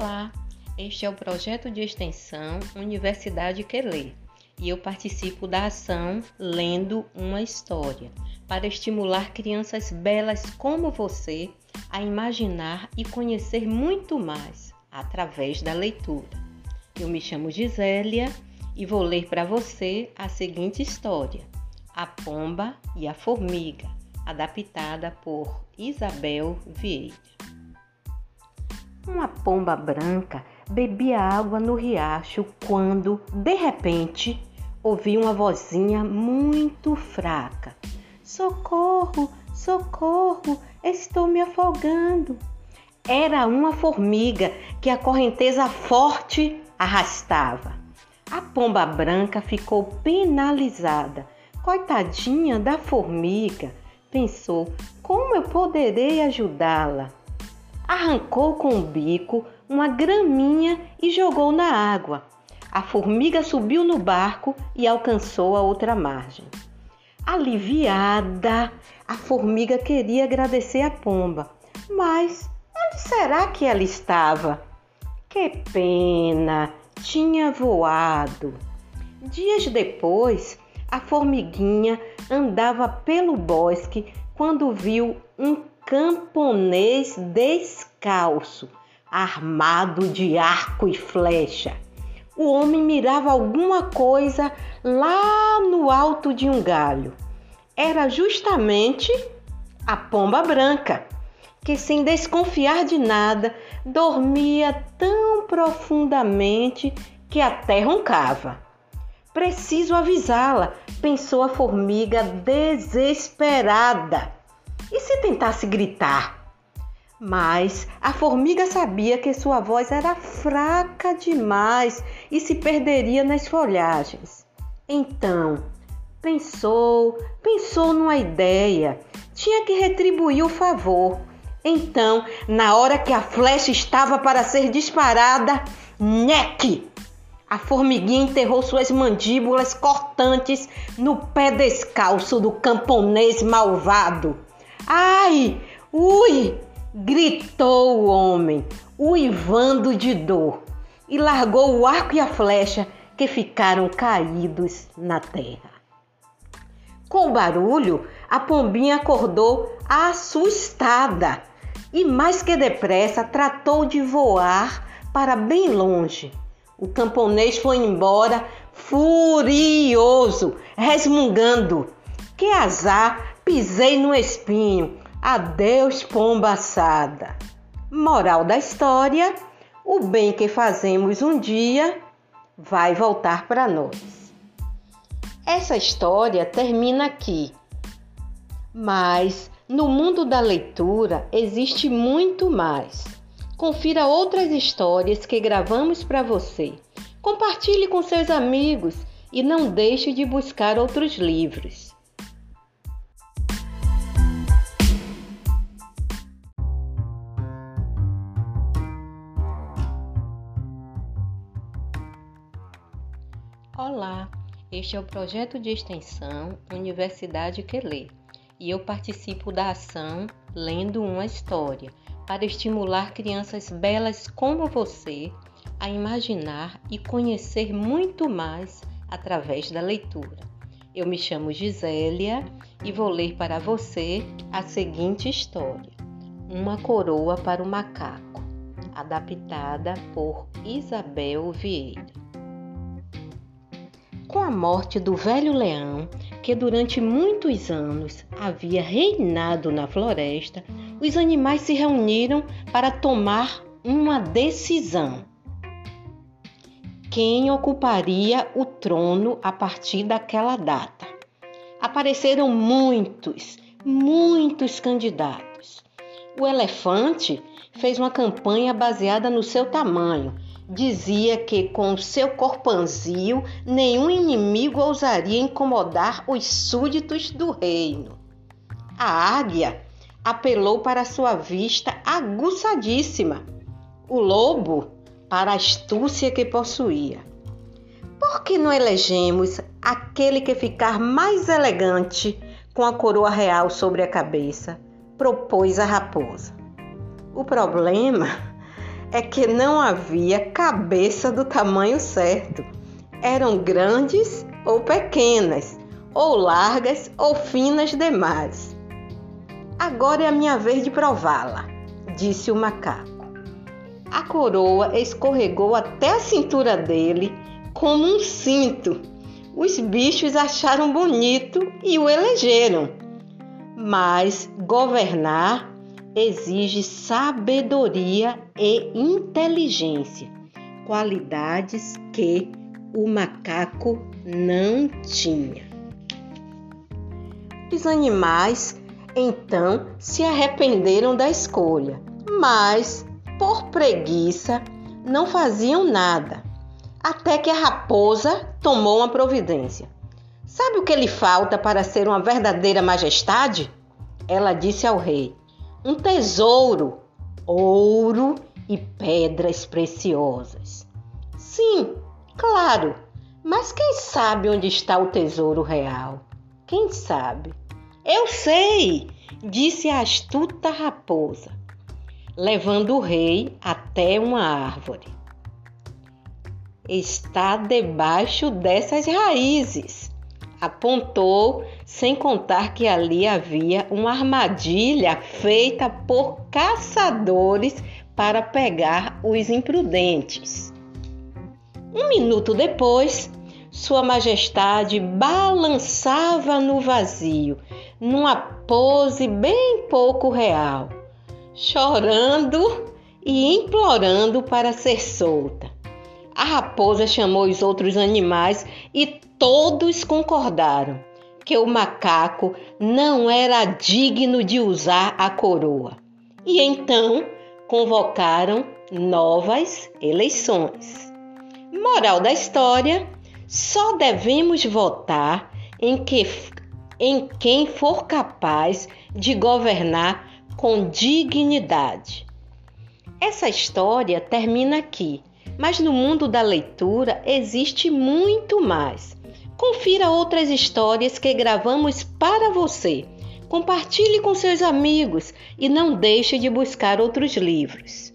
Olá, este é o projeto de extensão Universidade Quelê e eu participo da ação Lendo uma História para estimular crianças belas como você a imaginar e conhecer muito mais através da leitura. Eu me chamo Gisélia e vou ler para você a seguinte história: A Pomba e a Formiga, adaptada por Isabel Vieira. Uma pomba branca bebia água no riacho quando, de repente, ouviu uma vozinha muito fraca: Socorro, socorro, estou me afogando. Era uma formiga que a correnteza forte arrastava. A pomba branca ficou penalizada. Coitadinha da formiga, pensou: como eu poderei ajudá-la? Arrancou com o bico uma graminha e jogou na água. A formiga subiu no barco e alcançou a outra margem. Aliviada, a formiga queria agradecer a pomba, mas onde será que ela estava? Que pena, tinha voado. Dias depois, a formiguinha andava pelo bosque quando viu um camponês descalço, armado de arco e flecha. O homem mirava alguma coisa lá no alto de um galho. Era justamente a pomba branca, que sem desconfiar de nada, dormia tão profundamente que até roncava. Preciso avisá-la, pensou a formiga desesperada. E se tentasse gritar? Mas a formiga sabia que sua voz era fraca demais e se perderia nas folhagens. Então, pensou, pensou numa ideia. Tinha que retribuir o favor. Então, na hora que a flecha estava para ser disparada, nheque! A formiguinha enterrou suas mandíbulas cortantes no pé descalço do camponês malvado. Ai! Ui! gritou o homem, uivando de dor, e largou o arco e a flecha que ficaram caídos na terra. Com o barulho, a pombinha acordou assustada e, mais que depressa, tratou de voar para bem longe. O camponês foi embora furioso, resmungando: Que azar pisei no espinho. Adeus, pomba assada. Moral da história: o bem que fazemos um dia vai voltar para nós. Essa história termina aqui. Mas no mundo da leitura existe muito mais. Confira outras histórias que gravamos para você. Compartilhe com seus amigos e não deixe de buscar outros livros. Olá, este é o projeto de extensão Universidade Quelê e eu participo da ação Lendo uma História para estimular crianças belas como você a imaginar e conhecer muito mais através da leitura. Eu me chamo Gisélia e vou ler para você a seguinte história: Uma coroa para o macaco, adaptada por Isabel Vieira. Com a morte do velho leão, que durante muitos anos havia reinado na floresta, os animais se reuniram para tomar uma decisão. Quem ocuparia o trono a partir daquela data? Apareceram muitos, muitos candidatos. O elefante fez uma campanha baseada no seu tamanho dizia que com seu corpanzil nenhum inimigo ousaria incomodar os súditos do reino. A águia apelou para sua vista aguçadíssima, o lobo para a astúcia que possuía. Por que não elegemos aquele que ficar mais elegante com a coroa real sobre a cabeça? propôs a raposa. O problema é que não havia cabeça do tamanho certo. Eram grandes ou pequenas, ou largas ou finas demais. Agora é a minha vez de prová-la, disse o macaco. A coroa escorregou até a cintura dele como um cinto. Os bichos acharam bonito e o elegeram. Mas governar exige sabedoria e inteligência, qualidades que o macaco não tinha. Os animais então se arrependeram da escolha, mas por preguiça não faziam nada, até que a raposa tomou uma providência. Sabe o que lhe falta para ser uma verdadeira majestade? Ela disse ao rei: um tesouro, ouro e pedras preciosas. Sim, claro, mas quem sabe onde está o tesouro real? Quem sabe? Eu sei, disse a astuta raposa, levando o rei até uma árvore. Está debaixo dessas raízes, apontou sem contar que ali havia uma armadilha feita por caçadores para pegar os imprudentes. Um minuto depois, Sua Majestade balançava no vazio, numa pose bem pouco real, chorando e implorando para ser solta. A raposa chamou os outros animais e todos concordaram que o macaco não era digno de usar a coroa. E então convocaram novas eleições. Moral da história: só devemos votar em, que, em quem for capaz de governar com dignidade. Essa história termina aqui, mas no mundo da leitura existe muito mais. Confira outras histórias que gravamos para você. Compartilhe com seus amigos e não deixe de buscar outros livros.